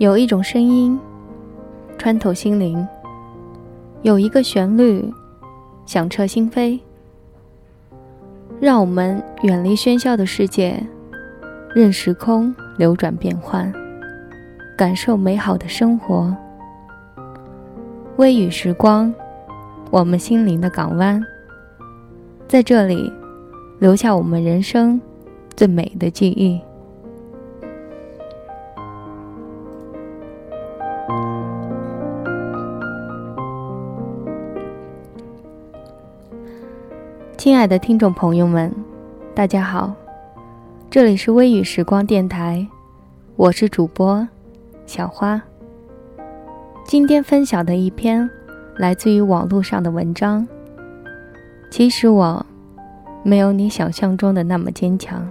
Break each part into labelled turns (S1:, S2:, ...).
S1: 有一种声音穿透心灵，有一个旋律响彻心扉，让我们远离喧嚣的世界，任时空流转变换，感受美好的生活。微雨时光，我们心灵的港湾，在这里留下我们人生最美的记忆。亲爱的听众朋友们，大家好，这里是微雨时光电台，我是主播小花。今天分享的一篇来自于网络上的文章。其实我没有你想象中的那么坚强。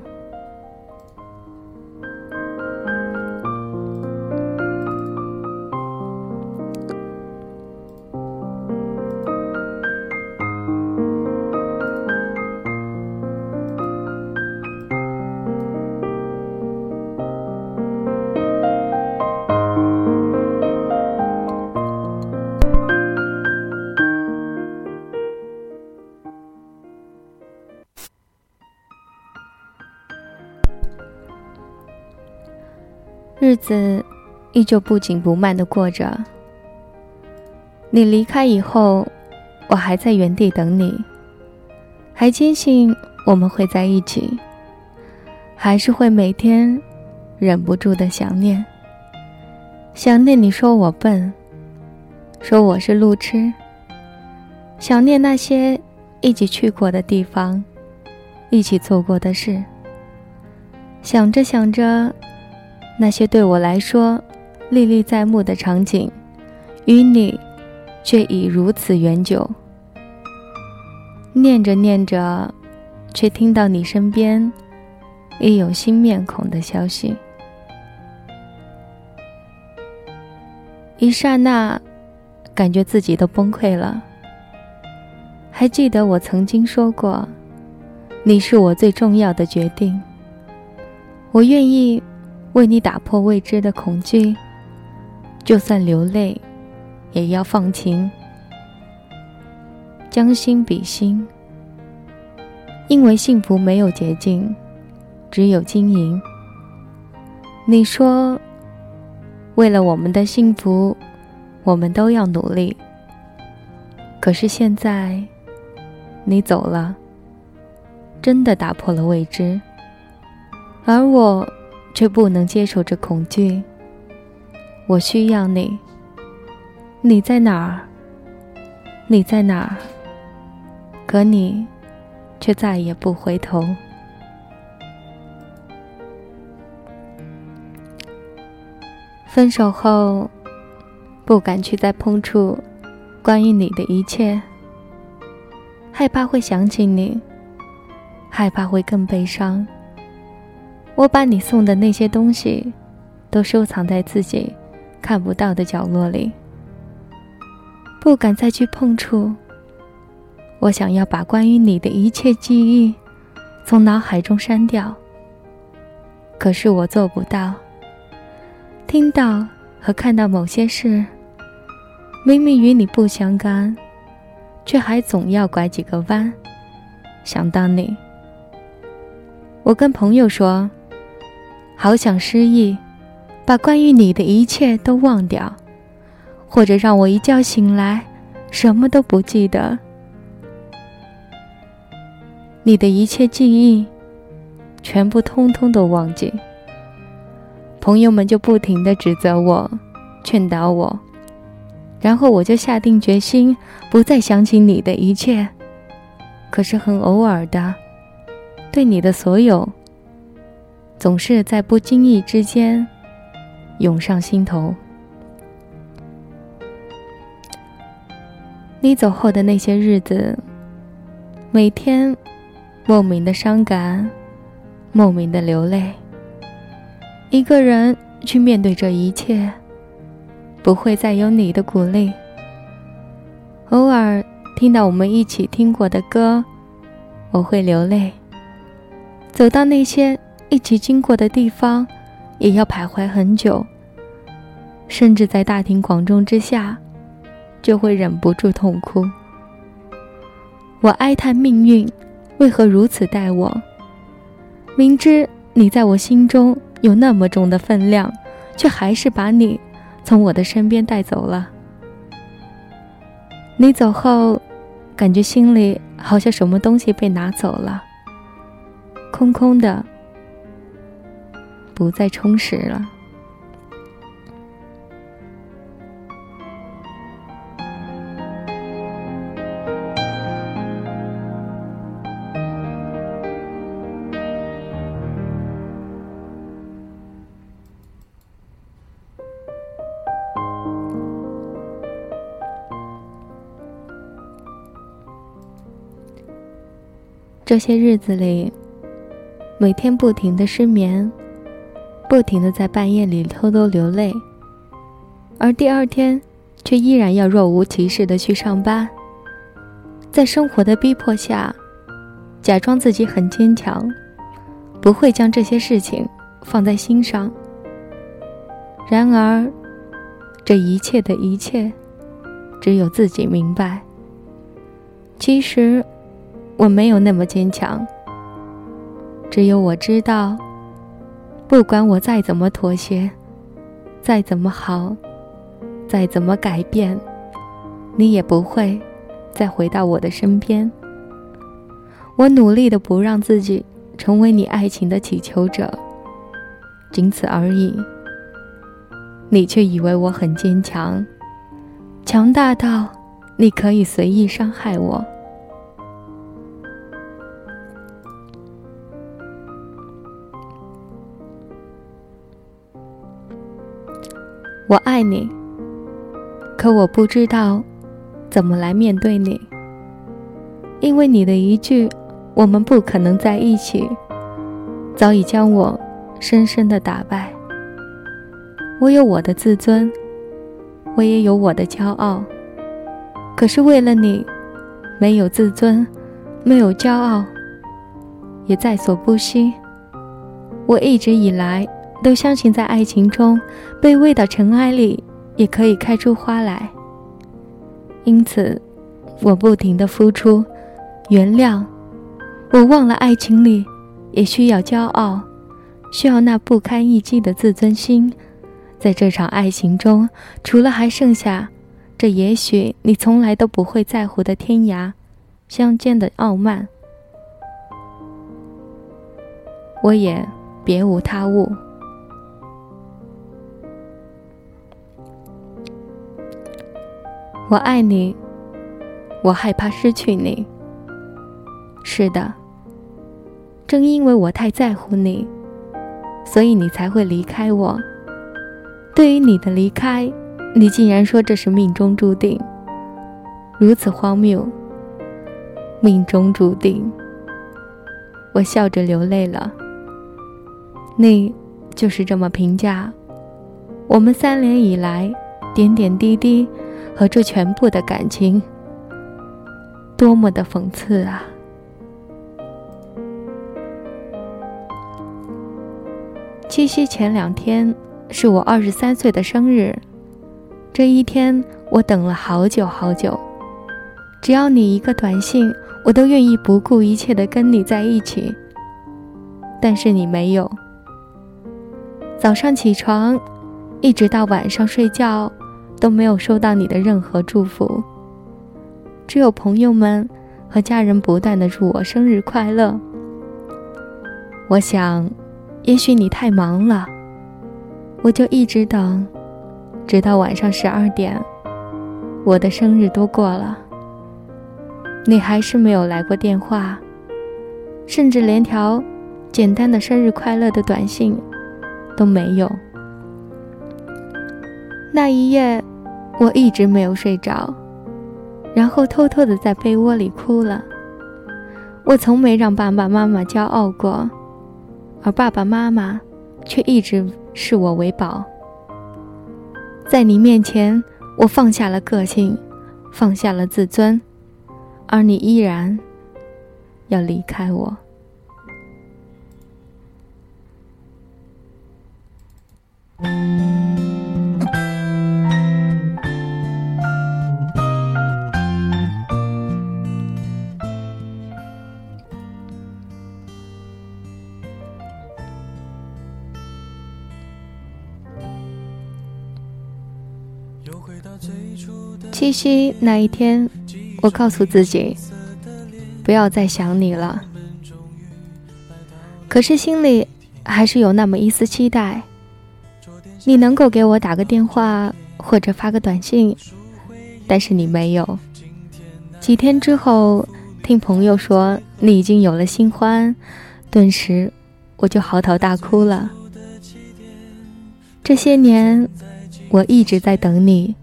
S1: 日子依旧不紧不慢的过着。你离开以后，我还在原地等你，还坚信我们会在一起，还是会每天忍不住的想念。想念你说我笨，说我是路痴。想念那些一起去过的地方，一起做过的事。想着想着。那些对我来说历历在目的场景，与你却已如此远久。念着念着，却听到你身边已有新面孔的消息。一刹那，感觉自己都崩溃了。还记得我曾经说过，你是我最重要的决定。我愿意。为你打破未知的恐惧，就算流泪，也要放晴，将心比心。因为幸福没有捷径，只有经营。你说，为了我们的幸福，我们都要努力。可是现在，你走了，真的打破了未知，而我。却不能接受这恐惧。我需要你，你在哪儿？你在哪儿？可你却再也不回头。分手后，不敢去再碰触关于你的一切，害怕会想起你，害怕会更悲伤。我把你送的那些东西，都收藏在自己看不到的角落里，不敢再去碰触。我想要把关于你的一切记忆从脑海中删掉，可是我做不到。听到和看到某些事，明明与你不相干，却还总要拐几个弯想到你。我跟朋友说。好想失忆，把关于你的一切都忘掉，或者让我一觉醒来什么都不记得。你的一切记忆，全部通通都忘记。朋友们就不停的指责我，劝导我，然后我就下定决心不再想起你的一切。可是很偶尔的，对你的所有。总是在不经意之间涌上心头。你走后的那些日子，每天莫名的伤感，莫名的流泪。一个人去面对这一切，不会再有你的鼓励。偶尔听到我们一起听过的歌，我会流泪。走到那些。一起经过的地方，也要徘徊很久。甚至在大庭广众之下，就会忍不住痛哭。我哀叹命运为何如此待我，明知你在我心中有那么重的分量，却还是把你从我的身边带走了。你走后，感觉心里好像什么东西被拿走了，空空的，不再充实了。这些日子里，每天不停的失眠，不停的在半夜里偷偷流泪，而第二天却依然要若无其事的去上班。在生活的逼迫下，假装自己很坚强，不会将这些事情放在心上。然而，这一切的一切，只有自己明白。其实。我没有那么坚强，只有我知道，不管我再怎么妥协，再怎么好，再怎么改变，你也不会再回到我的身边。我努力的不让自己成为你爱情的祈求者，仅此而已。你却以为我很坚强，强大到你可以随意伤害我。我爱你，可我不知道怎么来面对你，因为你的一句“我们不可能在一起”，早已将我深深的打败。我有我的自尊，我也有我的骄傲，可是为了你，没有自尊，没有骄傲，也在所不惜。我一直以来。都相信，在爱情中，卑微到尘埃里也可以开出花来。因此，我不停的付出，原谅。我忘了，爱情里也需要骄傲，需要那不堪一击的自尊心。在这场爱情中，除了还剩下这也许你从来都不会在乎的天涯相间的傲慢，我也别无他物。我爱你，我害怕失去你。是的，正因为我太在乎你，所以你才会离开我。对于你的离开，你竟然说这是命中注定，如此荒谬。命中注定，我笑着流泪了。你就是这么评价我们三年以来点点滴滴。和这全部的感情，多么的讽刺啊！七夕前两天是我二十三岁的生日，这一天我等了好久好久。只要你一个短信，我都愿意不顾一切的跟你在一起。但是你没有。早上起床，一直到晚上睡觉。都没有收到你的任何祝福，只有朋友们和家人不断的祝我生日快乐。我想，也许你太忙了，我就一直等，直到晚上十二点，我的生日都过了，你还是没有来过电话，甚至连条简单的生日快乐的短信都没有。那一夜。我一直没有睡着，然后偷偷的在被窝里哭了。我从没让爸爸妈妈骄傲过，而爸爸妈妈却一直视我为宝。在你面前，我放下了个性，放下了自尊，而你依然要离开我。七夕那一天，我告诉自己，不要再想你了。可是心里还是有那么一丝期待，你能够给我打个电话或者发个短信，但是你没有。几天之后，听朋友说你已经有了新欢，顿时我就嚎啕大哭了。这些年，我一直在等你，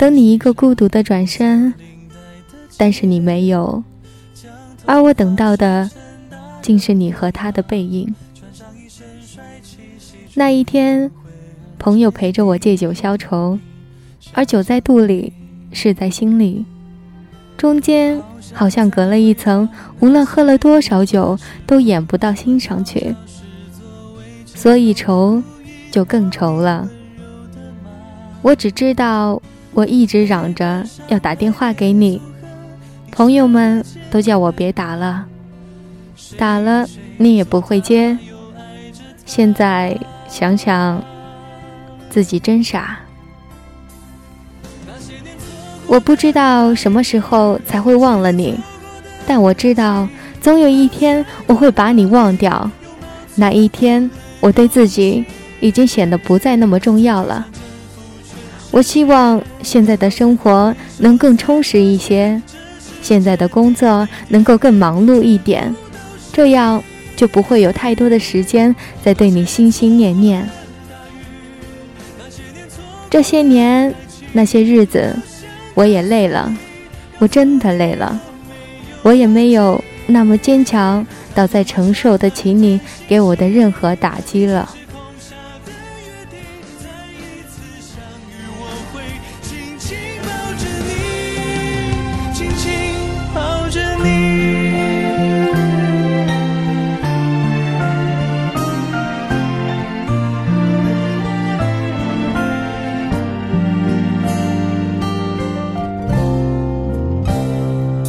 S1: 等你一个孤独的转身，但是你没有，而我等到的。竟是你和他的背影。那一天，朋友陪着我借酒消愁，而酒在肚里，事在心里，中间好像隔了一层，无论喝了多少酒，都掩不到心上去，所以愁就更愁了。我只知道，我一直嚷着要打电话给你，朋友们都叫我别打了。打了你也不会接，现在想想，自己真傻。我不知道什么时候才会忘了你，但我知道总有一天我会把你忘掉。那一天，我对自己已经显得不再那么重要了。我希望现在的生活能更充实一些，现在的工作能够更忙碌一点。这样就不会有太多的时间在对你心心念念。这些年那些日子，我也累了，我真的累了，我也没有那么坚强到再承受得起你给我的任何打击了。